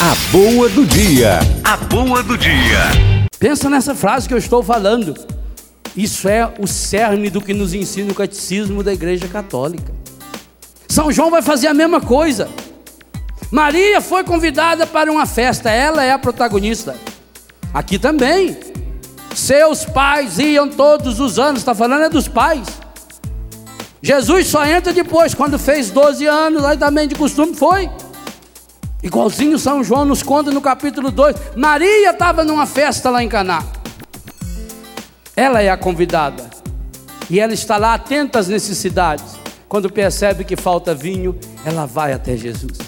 A boa do dia. A boa do dia. Pensa nessa frase que eu estou falando. Isso é o cerne do que nos ensina o catecismo da Igreja Católica. São João vai fazer a mesma coisa. Maria foi convidada para uma festa, ela é a protagonista. Aqui também. Seus pais iam todos os anos, está falando é dos pais. Jesus só entra depois, quando fez 12 anos, aí também de costume foi. Igualzinho São João nos conta no capítulo 2. Maria estava numa festa lá em Caná. Ela é a convidada. E ela está lá atenta às necessidades. Quando percebe que falta vinho, ela vai até Jesus.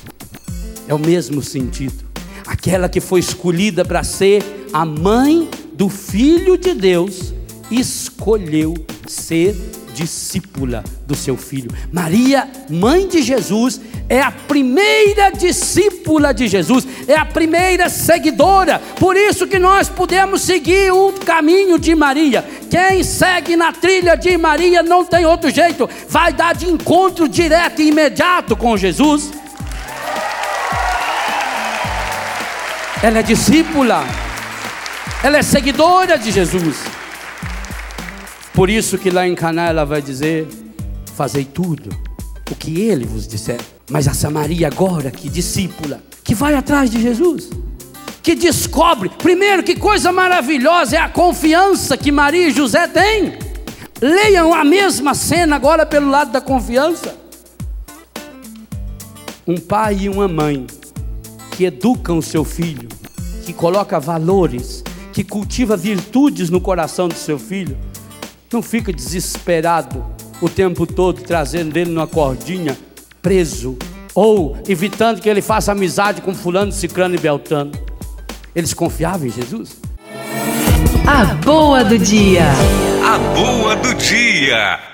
É o mesmo sentido. Aquela que foi escolhida para ser a mãe do Filho de Deus, escolheu ser discípula do seu filho. Maria, mãe de Jesus, é a primeira discípula de Jesus, é a primeira seguidora. Por isso que nós podemos seguir o caminho de Maria. Quem segue na trilha de Maria não tem outro jeito, vai dar de encontro direto e imediato com Jesus. Ela é discípula, ela é seguidora de Jesus. Por isso que lá em Caná ela vai dizer: Fazei tudo o que ele vos disser. Mas a Samaria agora, que discípula, que vai atrás de Jesus, que descobre, primeiro, que coisa maravilhosa é a confiança que Maria e José têm. Leiam a mesma cena agora pelo lado da confiança. Um pai e uma mãe que educam o seu filho, que coloca valores, que cultiva virtudes no coração do seu filho não fica desesperado o tempo todo trazendo ele numa cordinha, preso, ou evitando que ele faça amizade com fulano, ciclano e beltano. Eles confiavam em Jesus? A boa do dia. A boa do dia.